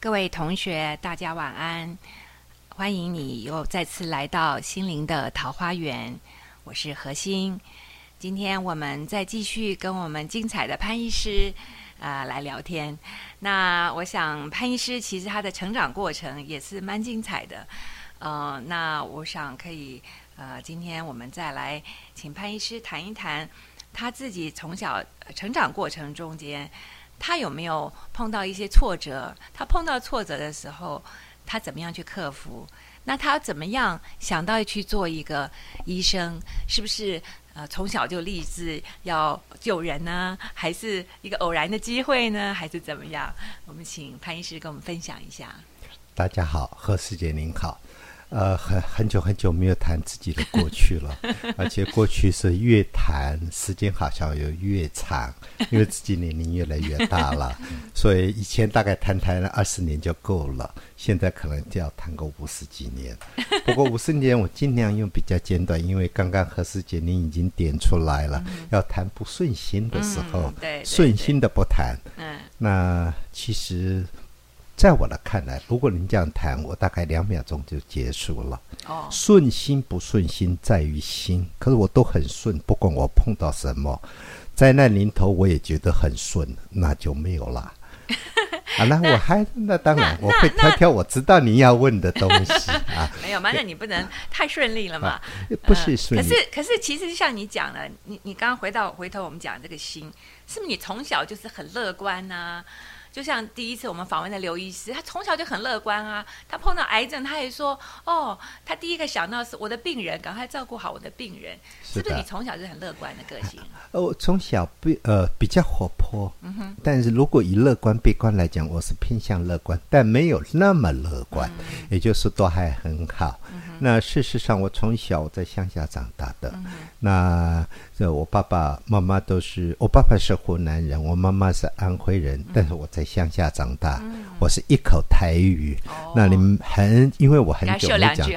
各位同学，大家晚安！欢迎你又再次来到心灵的桃花源，我是何心。今天我们再继续跟我们精彩的潘医师啊、来聊天。那我想潘医师其实他的成长过程也是蛮精彩的。呃，那我想可以呃，今天我们再来请潘医师谈一谈他自己从小成长过程中间。他有没有碰到一些挫折？他碰到挫折的时候，他怎么样去克服？那他怎么样想到去做一个医生？是不是呃从小就立志要救人呢？还是一个偶然的机会呢？还是怎么样？我们请潘医师跟我们分享一下。大家好，何师姐您好。呃，很很久很久没有谈自己的过去了，而且过去是越谈时间好像有越长，因为自己年龄越来越大了，所以以前大概谈谈二十年就够了，现在可能就要谈个五十几年。不过五十年我尽量用比较简短，因为刚刚何师姐您已经点出来了，要谈不顺心的时候嗯，对对。顺心的不谈。嗯。那其实，在我的看来，如果您这样谈，我大概两秒钟就结束了。哦顺心不顺心在于心，可是我都很顺，不管我碰到什么，灾难临头我也觉得很顺，那就没有啦。好，那我还那当然我会挑挑我知道你要问的东西啊，没有嘛？那你不能太顺利了嘛？不是顺利可。是可是，其实像你讲的，你你刚刚回到回头我们讲这个心，是不是你从小就是很乐观呐、就像第一次我们访问的刘医师，他从小就很乐观啊。他碰到癌症，他也说：“哦，他第一个想到是我的病人，赶快照顾好我的病人。”是是不是你从小就很乐观的个性？呃，我从小比呃比较活泼，嗯哼，但是如果以乐观悲观来讲，我是偏向乐观，但没有那么乐观，嗯也就是都还很好。那事实上，我从小在乡下长大的，嗯那这我爸爸妈妈都是，我爸爸是湖南人，我妈妈是安徽人，但是我在乡下长大，我是一口台语。那你们很，因为我很久没讲。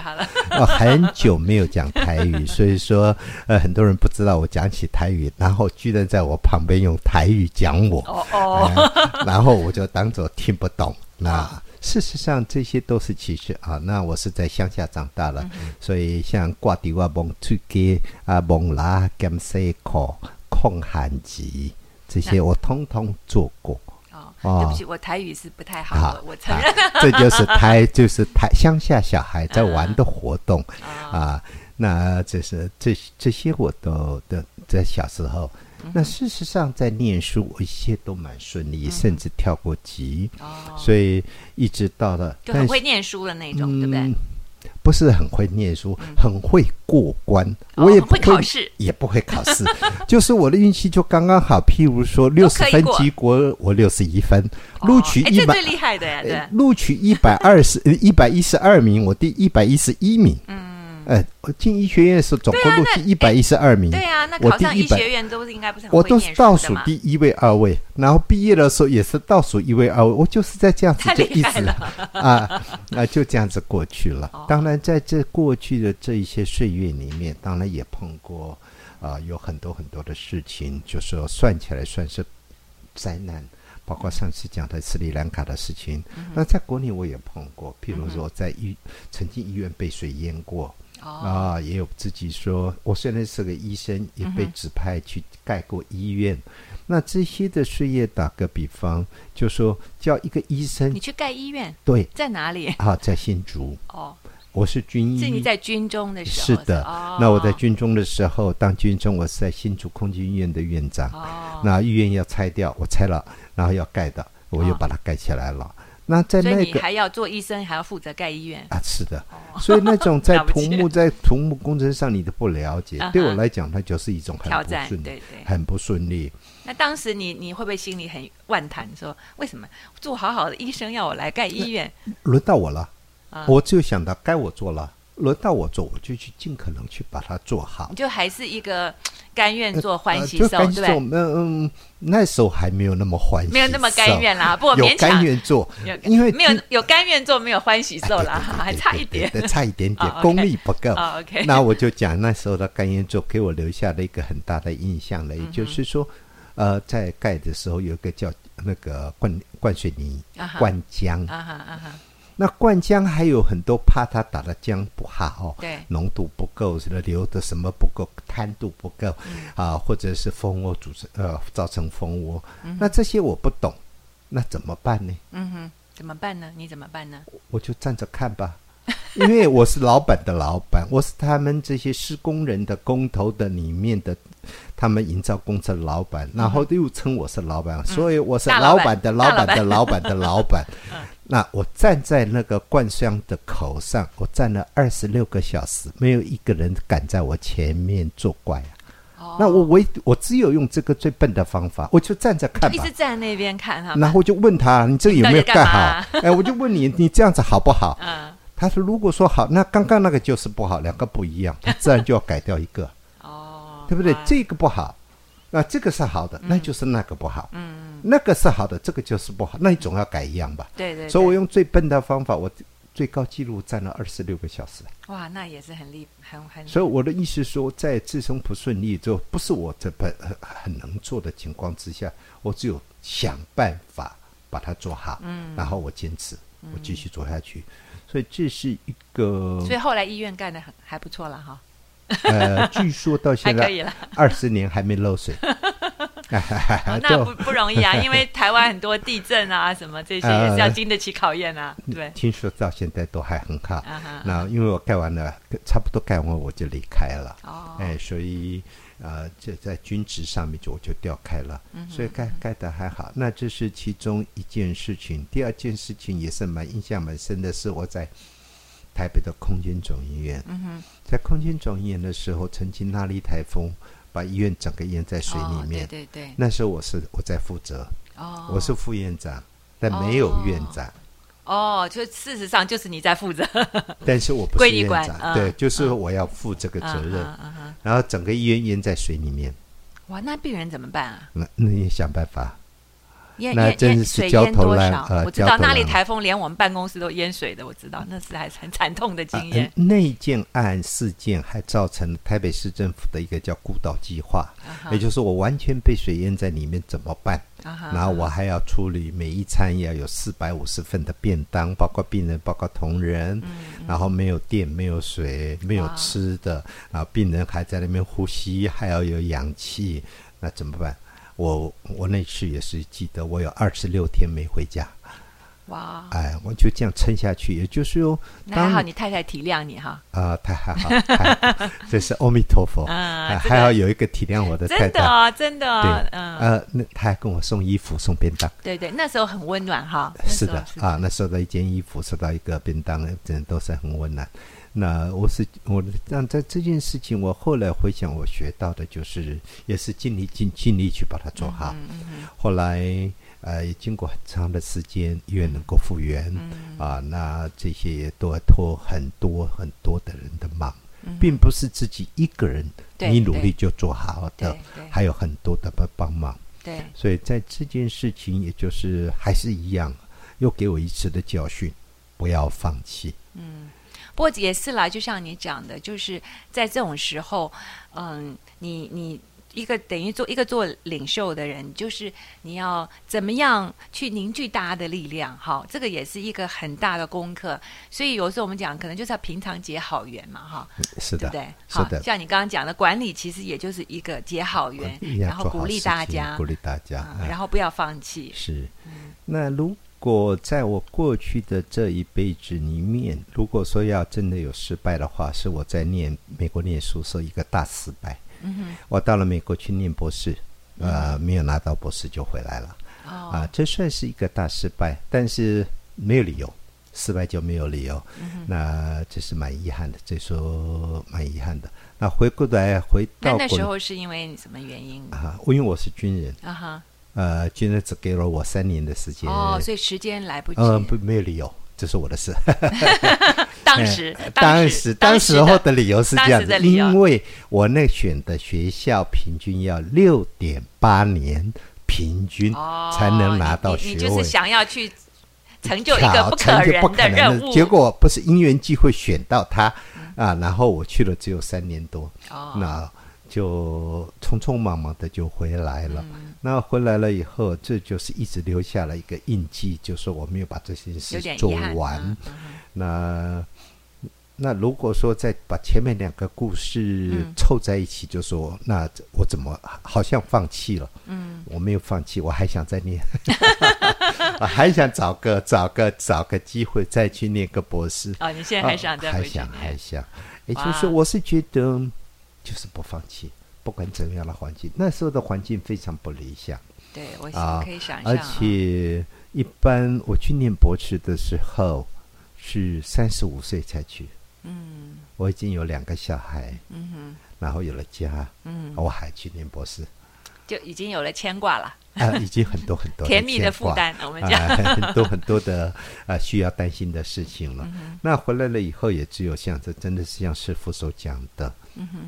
我 很久没有讲台语，所以说，呃，很多人不知道我讲起台语，然后居然在我旁边用台语讲我，哦哦，呃然后我就当做听不懂。那事实上这些都是歧视啊。那我是在乡下长大了，所以像挂地啊、蒙出街啊、蒙拉、甘西口、控寒疾这些，我通通做过。哦，哦对不起，我台语是不太好，的我我承认。这就是台，就是台乡下小孩在玩的活动。啊，啊，那这是这这些我都的在小时候。嗯那事实上，在念书，我一切都蛮顺利，甚至跳过级，哦，所以一直到了，就很会念书的那种，对不对嗯？不是很会念书，很会过关，哦我也不会考试，也不会考试，就是我的运气就刚刚好。譬如说，六十分及格，我六十一分，哦录取一百最厉害的呀，对呃，录取一百二十一百一十二名，我第一百一十一名。嗯，呃，我进医学院的时候，总共录取一百一十二名。对啊，那考上医学院都是应该不是很我都是倒数第一位、二位，然后毕业的时候也是倒数一位、二位，我就是在这样子就一直 啊啊就这样子过去了哦。当然，在这过去的这一些岁月里面，当然也碰过啊有很多很多的事情，就说算起来算是灾难。包括上次讲的斯里兰卡的事情，嗯那在国内我也碰过，譬如说在医曾经医院被水淹过，哦，啊，也有自己说，我虽然是个医生，也被指派去盖过医院。那这些的事业，打个比方，就说叫一个医生你，去盖医院对在哪里？啊，在新竹，哦，我是军医，是你在军中的时候是的。哦那我在军中的时候，当军中，我是在新竹空军医院的院长。哦，那医院要拆掉，我拆了，然后要盖的，我又哦把它盖起来了。那在那个你还要做医生，还要负责盖医院。啊，是的，所以那种在 土木在土木工程上你都不了解对我来讲，它就是一种很挑战不顺利，对对很不顺利。那当时你你会不会心里很万谈，说为什么做好好的医生要我来盖医院？轮到我了，啊我就想到该我做了，轮到我做，我就去尽可能去把它做好。就还是一个 甘愿做欢呃喜受，对不对？嗯嗯，那时候还没有那么欢喜，没有那么甘愿啦，不过勉强甘愿做，因为没有有甘愿做，没有欢喜受啦，还差一点。差一点点哦功力不够。哦，OK 那我就讲那时候的甘愿做给我留下了一个很大的印象了，也就是说，呃，在盖的时候有一个叫那个灌灌水泥灌浆。啊哈啊哈，那灌浆还有很多怕它打的浆不好，对。浓度不够，流的什么不够，摊度不够，啊，或者是蜂窝组成呃造成蜂窝，那这些我不懂，那怎么办呢？嗯哼，怎么办呢？你怎么办呢？我就站着看吧，因为我是老板的老板，我是他们这些施工人的工头的里面的，他们营造公司的老板，然后又称我是老板，所以我是老板。老板的老板的老板。的老板。那我站在那个灌箱的口上，我站了二十六个小时，没有一个人敢在我前面作怪啊。哦，那我唯我只有用这个最笨的方法，我就站着看吧一直。站在那边看他们，然后我就问他：“你这个有没有盖好干？”哎，我就问你，你这样子好不好？嗯，他说：“如果说好，那刚刚那个就是不好，两个不一样，他自然就要改掉一个，哦，对不对啊？这个不好，那这个是好的，那就是那个不好。嗯，那个是好的，这个就是不好，那你总要改一样吧？对对，所以我用最笨的方法，我最高纪录站了二十六个小时。哇，那也是很厉很很，所以我的意思说，在自身不顺利之后，不是我这本很很能做的情况之下，我只有想办法把它做好，嗯，然后我坚持，我继续做下去。所以这是一个所以后来医院干的很还不错了哈，呃，据说到现在可以了。二十年还没漏水，哦 那不不容易啊，因为 台湾很多地震啊，什么这些也是要经得起考验啊。对，听说到现在都还很好。啊，那因为我盖完了，差不多盖完我就离开了。哦，哎，所以呃，这在军职上面就我就调开了，嗯所以盖盖的还好。那这是其中一件事情。第二件事情也是蛮印象蛮深的，是我在台北的空军总医院，嗯哼，在空军总医院的时候，曾经那莉台风把医院整个淹在水里面。哦对对对，那时候我是我在负责，哦，我是副院长，但没有院长。哦，就事实上就是你在负责 但是我不归是院长，对，就是我要负这个责任。嗯嗯嗯然后整个医院淹在水里面，哇，那病人怎么办啊？那那也想办法。淹淹淹那真是水淹焦头烂多少？呃我知道那里台风连我们办公室都淹水的，我知道那是还是很惨痛的经啊验。呃那件案事件还造成台北市政府的一个叫孤岛计划，啊也就是我完全被水淹在里面怎么办？啊然后我还要处理每一餐要有四百五十份的便当，包括病人，包括同仁，然后没有电，没有水，没有吃的，然后病人还在那边呼吸，还要有氧气，那怎么办？我我那次也是记得，我有二十六天没回家，哇，哎，我就这样撑下去。也就是说，当那还好你太太体谅你哈，啊，太还好，还好这是阿弥陀佛，啊这个哎还好有一个体谅我的太太。真的哦，真的哦对，嗯，呃，那他还跟我送衣服、送便当。对对，那时候很温暖哈，是的啊，那收到一件衣服，收到一个便当，真的都是很温暖。那我是我，但在这件事情，我后来回想，我学到的就是，也是尽力尽尽力去把它做好。嗯后来呃，也经过很长的时间，医院能够复原、嗯啊，那这些也都要托很多很多的人的忙，嗯并不是自己一个人你努力就做好的还有很多的帮帮忙。对，所以在这件事情，也就是还是一样，又给我一次的教训，不要放弃。不过也是啦，就像你讲的，就是在这种时候，嗯，你你一个等于做一个做领袖的人，就是你要怎么样去凝聚大家的力量，哈，这个也是一个很大的功课。所以有时候我们讲，可能就是要平常结好缘嘛，哈，是的，对不对？是的，好像你刚刚讲的管理，其实也就是一个结好缘，然后鼓励大家鼓，励大家，然后不要放弃。是。那如果在我过去的这一辈子里面，如果说要真的有失败的话，是我在念美国念书时候一个大失败。嗯哼，我到了美国去念博士，呃，没有拿到博士就回来了。哦，啊，这算是一个大失败，但是没有理由，失败就没有理由，嗯那这是蛮遗憾的，这说蛮遗憾的。那回过来回到那时候是因为什么原因啊，因为我是军人，啊哈？呃，军人只给了我三年的时间，哦，所以时间来不及。呃，不没有理由，这是我的事。当时呃，当时当时候的理由是这样子因为我那选的学校平均要六点八年平均哦才能拿到学位你你就是。想要去成就一个 不可成就不人可能任务，结果不是因缘际会选到他啊，然后我去了只有三年多，哦那就匆匆忙忙的就回来了。那回来了以后，这就是一直留下了一个印记，就是我没有把这些事做完。那那如果说再把前面两个故事凑在一起，就说那我怎么好像放弃了？嗯，我没有放弃，我还想再念，我 还想找个找个找个机会再去念个博士。哦，你现在还想再还想还想？也就是我是觉得就是不放弃，不管怎么样的环境，那时候的环境非常不理想。对，我可以想象。而且一般我去念博士的时候是三十五岁才去。嗯，我已经有两个小孩，嗯哼，然后有了家，嗯，我还去念博士，就已经有了牵挂了啊，已经很多很多甜蜜的负担，我们讲很多很多的啊需要担心的事情了。那回来了以后，也只有像这真的是像师傅所讲的，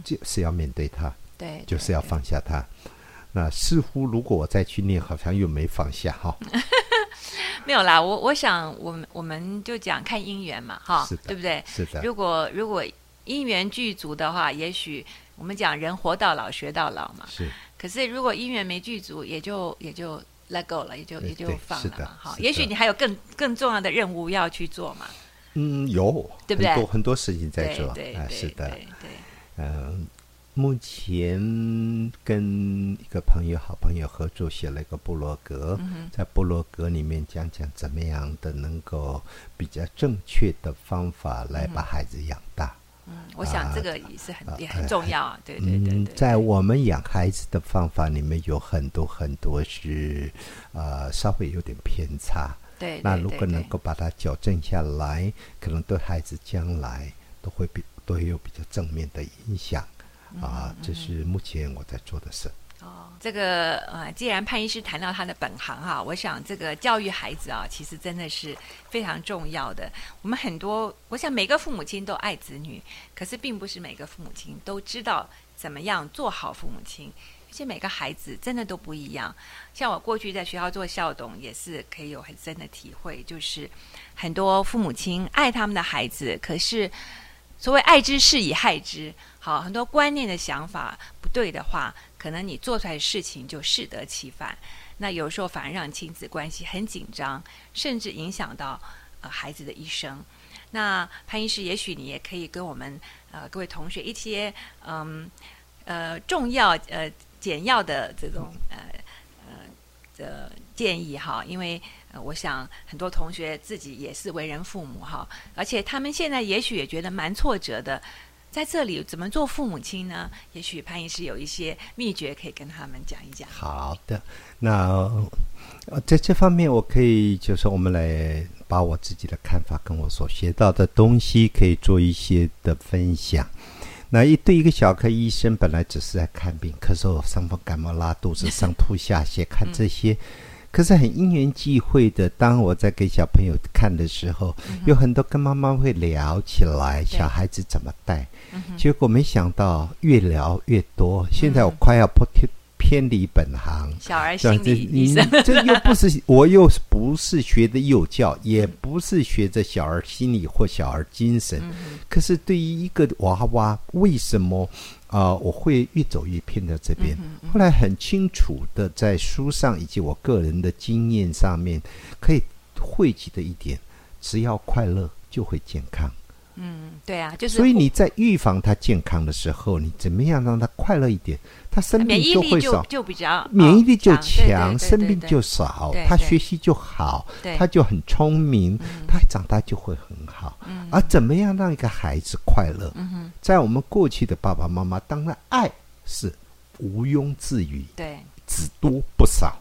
就是要面对他，对，就是要放下他。那似乎如果我再去念，好像又没放下哈。没有啦，我我想，我们我们就讲看姻缘嘛，哈，对不对？是的。如果如果姻缘具足的话，也许我们讲人活到老学到老嘛。是。可是如果姻缘没具足，也就也就 let go 了，也就也就放了嘛。好，也许你还有更更重要的任务要去做嘛。嗯，有，对不对？很多很多事情在做，对是的，对，嗯。目前跟一个朋友、好朋友合作写了一个部落格，在部落格里面讲讲怎么样的能够比较正确的方法来把孩子养大。嗯，我想这个也是很也很重要啊。对对对对，在我们养孩子的方法里面有很多很多是呃稍微有点偏差。对，那如果能够把它矫正下来，可能对孩子将来都会比都会有比较正面的影响。啊，这是目前我在做的事。哦，这个呃，既然潘医师谈到他的本行哈，我想这个教育孩子啊，其实真的是非常重要的。我们很多，我想每个父母亲都爱子女，可是并不是每个父母亲都知道怎么样做好父母亲，而且每个孩子真的都不一样。像我过去在学校做校董，也是可以有很深的体会，就是很多父母亲爱他们的孩子，可是所谓爱之是以害之。好，很多观念的想法不对的话，可能你做出来的事情就适得其反。那有时候反而让亲子关系很紧张，甚至影响到呃孩子的一生。那潘医师，也许你也可以跟我们呃各位同学一些嗯呃重要呃简要的这种呃呃的建议哈，因为呃我想很多同学自己也是为人父母哈，而且他们现在也许也觉得蛮挫折的。在这里怎么做父母亲呢？也许潘医师有一些秘诀可以跟他们讲一讲。好的，那在这方面，我可以就是我们来把我自己的看法跟我所学到的东西，可以做一些的分享。那一对一个小科医生，本来只是在看病，咳嗽、伤风、感冒、拉肚子、上吐下泻，看这些。可是很因缘际会的，当我在给小朋友看的时候，有很多跟妈妈会聊起来，小孩子怎么带。结果没想到越聊越多，现在我快要偏偏离本行。小儿心理医生，这又不是我又不是学的幼教，也不是学着小儿心理或小儿精神。可是对于一个娃娃，为什么？啊，我会越走越偏在这边。后来很清楚的在书上以及我个人的经验上面，可以汇集的一点，只要快乐就会健康。嗯，对啊，就是。所以你在预防他健康的时候，你怎么样让他快乐一点？他生病就会少，就比较免疫力就强，生病就少，他学习就好，他就很聪明，他长大就会很好。而怎么样让一个孩子快乐？在我们过去的爸爸妈妈，当然爱是毋庸置疑，对，只多不少。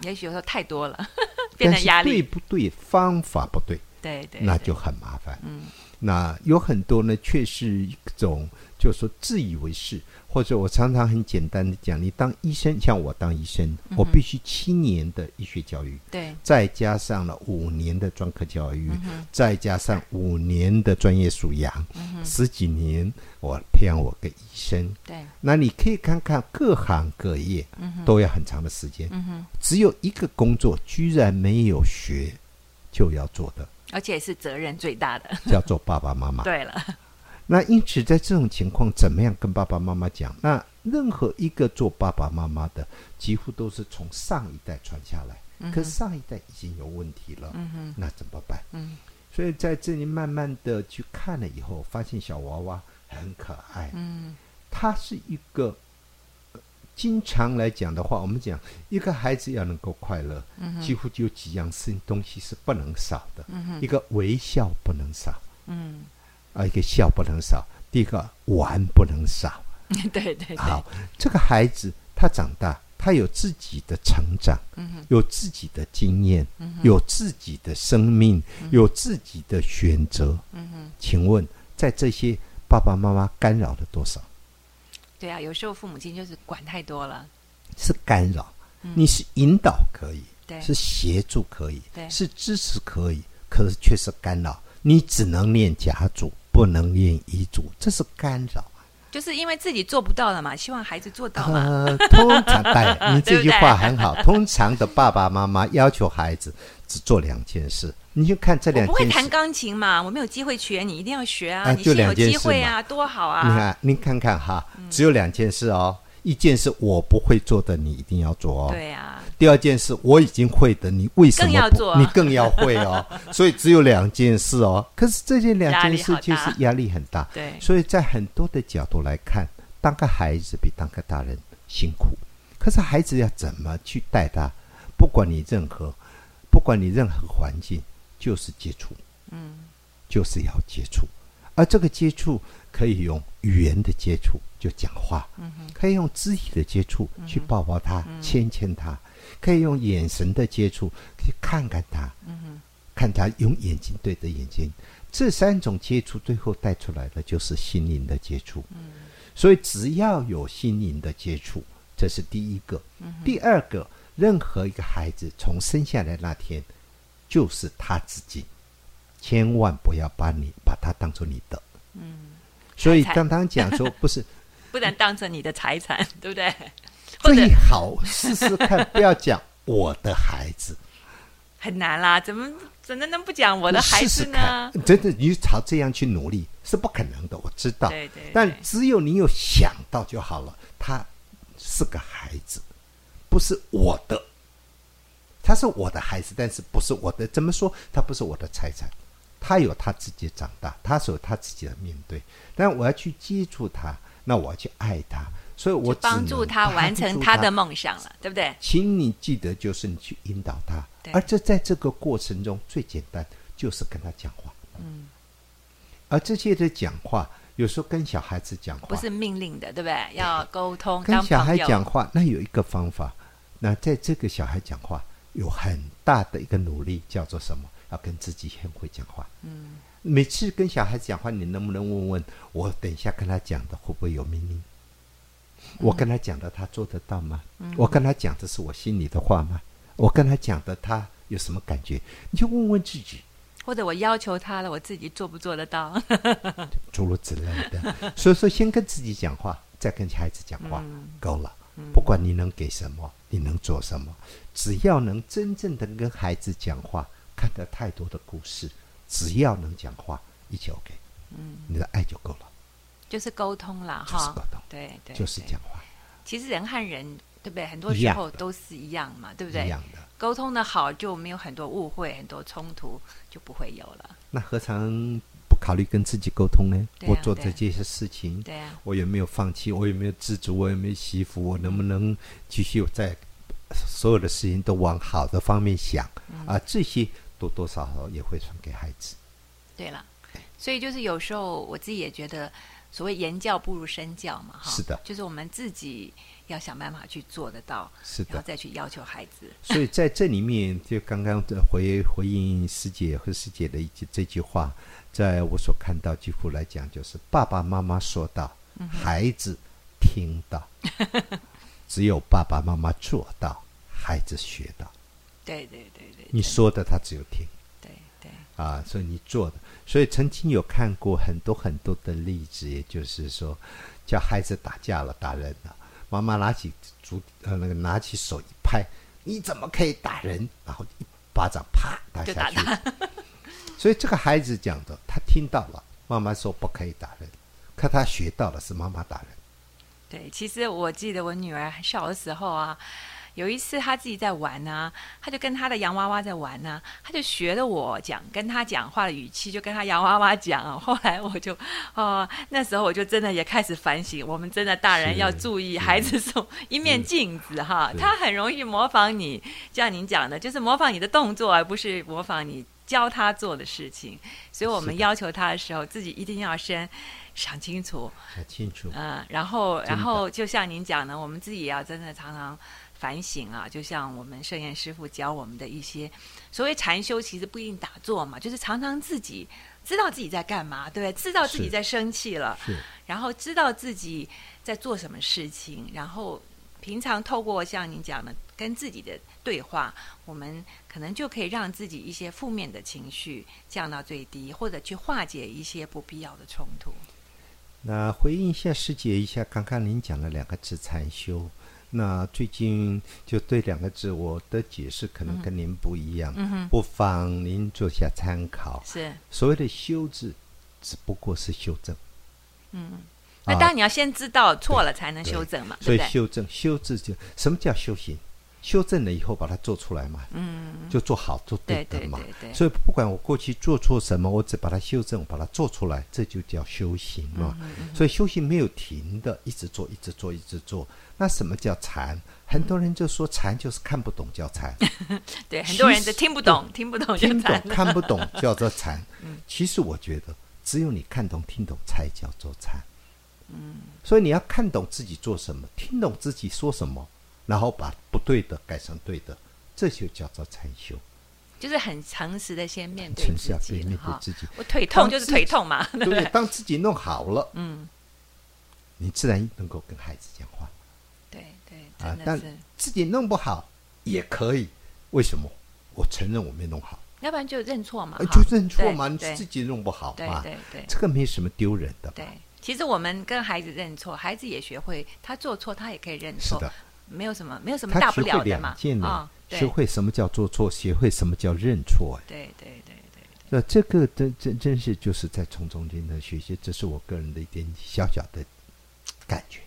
也许有时候太多了，变成压力。对不对？方法不对，对对，那就很麻烦。嗯。那有很多呢，却是一种，就是说自以为是，或者我常常很简单的讲，你当医生，像我当医生，我必须七年的医学教育，对，再加上了五年的专科教育，再加上五年的专业素养，十几年我培养我个医生，对，那你可以看看各行各业，都要很长的时间，只有一个工作居然没有学就要做的。而且是责任最大的，叫做爸爸妈妈。对了，那因此在这种情况，怎么样跟爸爸妈妈讲？那任何一个做爸爸妈妈的，几乎都是从上一代传下来。可是上一代已经有问题了，那怎么办？嗯所以在这里慢慢的去看了以后，发现小娃娃很可爱。嗯他是一个，呃经常来讲的话，我们讲一个孩子要能够快乐，几乎就有几样事东西是不能少的。一个微笑不能少，嗯，啊，一个笑不能少，第一个玩不能少。对对对，好，这个孩子他长大，他有自己的成长，有自己的经验，有自己的生命，有自己的选择。请问，在这些爸爸妈妈干扰了多少？对啊，有时候父母亲就是管太多了，是干扰，你是引导可以，对是协助可以对，是支持可以，可是却是干扰。你只能念甲组，不能念乙组，这是干扰。就是因为自己做不到了嘛，希望孩子做到嘛。呃，通常 对，你这句话很好。通常的爸爸妈妈要求孩子只做两件事，你就看这我不会两件事。弹钢琴嘛，我没有机会学，你一定要学啊！你先有两件事机会啊，多好啊你啊！看，您看看哈，只有两件事哦。一件事我不会做的，你一定要做哦。对啊，第二件事我已经会的，你为什么更要做 你更要会哦。所以只有两件事哦。可是这件两件事就是压力很大。对所以在很多的角度来看，当个孩子比当个大人辛苦。可是孩子要怎么去带他？不管你任何，不管你任何环境，就是接触，嗯，就是要接触。而这个接触可以用语言的接触，就讲话；嗯可以用肢体的接触去抱抱他、牵牵他；可以用眼神的接触去看看他，嗯看他用眼睛对着眼睛。这三种接触最后带出来的就是心灵的接触。所以只要有心灵的接触，这是第一个。第二个，任何一个孩子从生下来那天就是他自己，千万不要把你把他当做你的。嗯，所以刚刚讲说 不是不能当成你的财产，对不对？最好试试看，不要讲我的孩子，很难啦，怎么怎么能不讲我的孩子呢真的你朝这样去努力是不可能的，我知道。对对对但只有你有想到就好了，他是个孩子，不是我的。他是我的孩子，但是不是我的？怎么说？他不是我的财产，他有他自己长大，他是有他自己的面对。但我要去接触他，那我要去爱他，所以我就帮助他完成他的梦想了，对不对？请你记得，就是你去引导他，而这在这个过程中最简单就是跟他讲话。嗯，而这些的讲话，有时候跟小孩子讲话，不是命令的，对不对？要沟通，跟小孩讲话，那有一个方法。那在这个小孩讲话有很大的一个努力，叫做什么？要跟自己很会讲话。嗯，每次跟小孩子讲话，你能不能问问我？等一下跟他讲的会不会有命令？我跟他讲的，他做得到吗？我跟他讲的是我心里的话吗？我跟他讲的，他有什么感觉？你就问问自己。或者我要求他了，我自己做不做得到？诸如此类的。所以说，先跟自己讲话，再跟孩子讲话，够了。不管你能给什么，你能做什么，只要能真正的跟孩子讲话，看得太多的故事，只要能讲话，一切 OK。嗯，你的爱就够了，就是沟通啦，哈就是沟通，对对，就是讲话其实人和人，对不对？很多时候都是一样嘛，对不对？一样的。沟通的好，就没有很多误会，很多冲突就不会有了。那何尝不考虑跟自己沟通呢？啊我做对啊这些事情，对啊，我有没有放弃？我有没有知足？我有没有惜福？我能不能继续在所有的事情都往好的方面想？嗯啊，这些多多少少也会传给孩子。对了，所以就是有时候我自己也觉得，所谓言教不如身教嘛，哈，是的就是我们自己要想办法去做得到，是的，然后再去要求孩子。所以在这里面，就刚刚的回回应师姐和师姐的一句这句话，在我所看到，几乎来讲就是爸爸妈妈说到，孩子听到，只有爸爸妈妈做到，孩子学到。对对对对，你说的他只有听。对对，啊，所以你做的，所以曾经有看过很多很多的例子，也就是说，叫孩子打架了，打人了，妈妈拿起竹呃那个拿起手一拍，你怎么可以打人？然后一巴掌啪打下去。所以这个孩子讲的，他听到了，妈妈说不可以打人，可他学到了是妈妈打人。对，其实我记得我女儿小的时候啊。有一次，她自己在玩呢，她就跟她的洋娃娃在玩呢，她就学了我讲，跟她讲话的语气，就跟他洋娃娃讲。后来我就，哦，那时候我就真的也开始反省，我们真的大人要注意孩子是一面镜子哈，他很容易模仿你，像您讲的，就是模仿你的动作，而不是模仿你教他做的事情。所以我们要求他的时候，自己一定要先想清楚，想清楚，嗯，然后，然后就像您讲的，我们自己也要真的常常。反省啊，就像我们圣严师傅教我们的一些所谓禅修，其实不一定打坐嘛，就是常常自己知道自己在干嘛，对不对？知道自己在生气了，然后知道自己在做什么事情，然后平常透过像您讲的跟自己的对话，我们可能就可以让自己一些负面的情绪降到最低，或者去化解一些不必要的冲突。那回应一下师姐一下，刚刚您讲了两个字禅修。那最近就对两个字，我的解释可能跟您不一样，不妨您做下参考。是所谓的修字，只不过是修正。嗯，那当然你要先知道错了才能修正嘛。所以修正修字就什么叫修行？修正了以后把它做出来嘛，嗯，就做好做对的嘛。所以不管我过去做错什么，我只把它修正，把它做出来，这就叫修行嘛。所以修行没有停的，一直做，一直做，一直做。那什么叫禅？很多人就说禅就是看不懂叫禅。对，很多人就听不懂，听不懂听不懂，看不懂叫做禅。其实我觉得，只有你看懂、听懂，才叫做禅。嗯，所以你要看懂自己做什么，听懂自己说什么。然后把不对的改成对的，这就叫做禅修。就是很诚实的先面对自己，面对自己。我腿痛就是腿痛嘛，对不对？当自己弄好了，嗯，你自然能够跟孩子讲话。对对啊，但自己弄不好也可以。为什么？我承认我没弄好。要不然就认错嘛，就认错嘛，你自己弄不好嘛，对对，这个没什么丢人的。对，其实我们跟孩子认错，孩子也学会，他做错他也可以认错。是的。没有什么，没有什么大不了的嘛。啊，学会什么叫做错，学会什么叫认错。对对对对。那这个真真真是就是在从中间的学习，这是我个人的一点小小的感觉。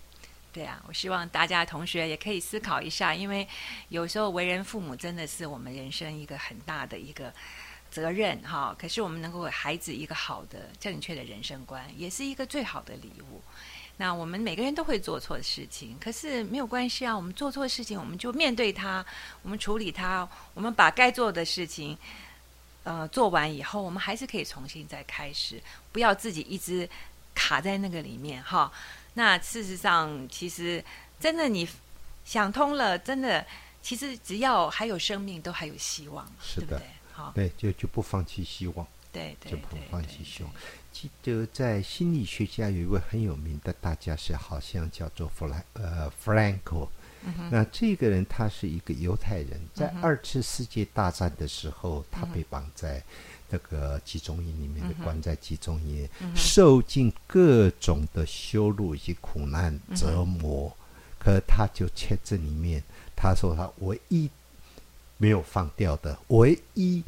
对啊，我希望大家同学也可以思考一下，因为有时候为人父母真的是我们人生一个很大的一个责任哈。可是我们能够给孩子一个好的正确的人生观，也是一个最好的礼物。那我们每个人都会做错事情，可是没有关系啊。我们做错事情，我们就面对它，我们处理它，我们把该做的事情，呃，做完以后，我们还是可以重新再开始，不要自己一直卡在那个里面哈。那事实上，其实真的你想通了，真的，其实只要还有生命，都还有希望，对不对？好，对，就就不放弃希望，对对，就不放弃希望。记得在心理学家有一位很有名的大家是好像叫做弗兰呃弗兰克，那这个人他是一个犹太人，在二次世界大战的时候，他被绑在那个集中营里面，关在集中营，受尽各种的羞辱以及苦难折磨。可他就签这里面，他说他唯一没有放掉的，唯一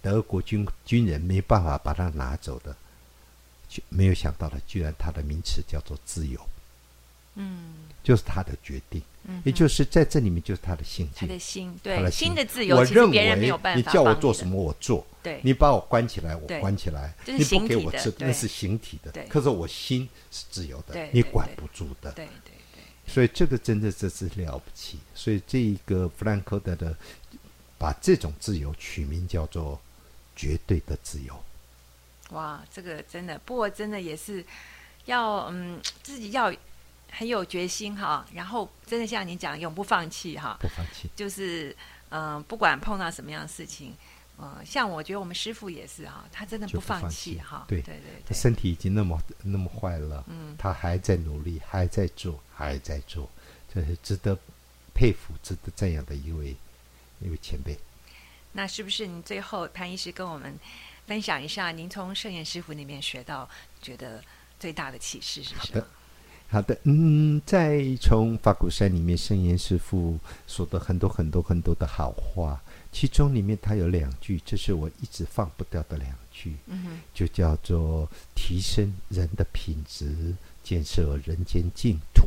德国军军人没办法把它拿走的。没有想到的，居然他的名词叫做自由，嗯，就是他的决定，嗯，也就是在这里面就是他的心境，他的心，对，心。的自由，我认为你叫我做什么我做，对，你把我关起来我关起来，你不给我吃那是形体的，可是我心是自由的，你管不住的，对对对，所以这个真的这是了不起，所以这一个弗兰克德的把这种自由取名叫做绝对的自由。哇，这个真的，不过真的也是要嗯，自己要很有决心哈。然后真的像你讲，永不放弃哈，不放弃，就是嗯，不管碰到什么样的事情，嗯，像我觉得我们师傅也是哈，他真的不放弃哈。对对对，他身体已经那么那么坏了，嗯，他还在努力，还在做，还在做，这是值得佩服、值得赞扬的一位一位前辈。那是不是你最后潘医师跟我们？分享一下，您从圣严师傅那边学到，觉得最大的启示是什么？好的，嗯，在从法鼓山里面，圣严师傅说的很多很多很多的好话，其中里面他有两句，这是我一直放不掉的两句，嗯就叫做提升人的品质，建设人间净土。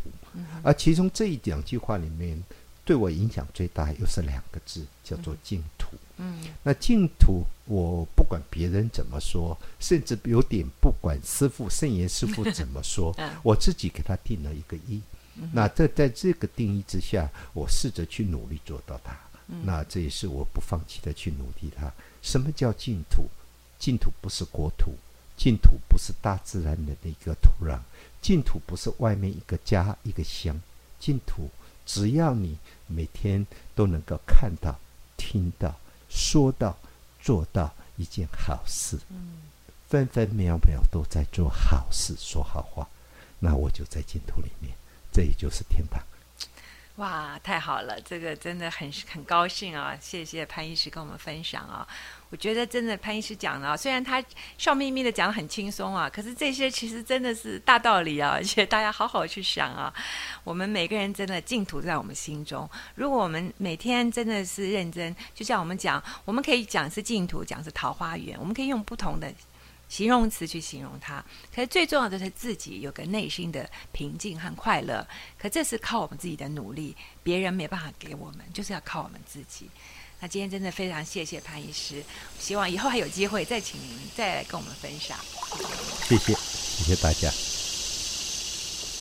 而其中这一两句话里面，对我影响最大又是两个字，叫做净土。嗯，那净土，我不管别人怎么说，甚至有点不管师傅圣严师傅怎么说，我自己给他定了一个一。那在在这个定义之下，我试着去努力做到它。那这也是我不放弃的去努力它。什么叫净土？净土不是国土，净土不是大自然的那个土壤，净土不是外面一个家一个乡。净土，只要你每天都能够看到、听到、说到、做到一件好事，分分秒秒都在做好事、说好话，那我就在净土里面，这也就是天堂。哇，太好了！这个真的很是很高兴啊！谢谢潘医师跟我们分享啊！我觉得真的潘医师讲的，虽然他笑眯眯的讲的很轻松啊，可是这些其实真的是大道理啊！而且大家好好去想啊，我们每个人真的净土在我们心中。如果我们每天真的是认真，就像我们讲，我们可以讲是净土，讲是桃花源，我们可以用不同的。形容词去形容它，可是最重要的是自己有个内心的平静和快乐。可这是靠我们自己的努力，别人没办法给我们，就是要靠我们自己。那今天真的非常谢谢潘医师，希望以后还有机会再请您再来跟我们分享。谢谢，谢谢大家。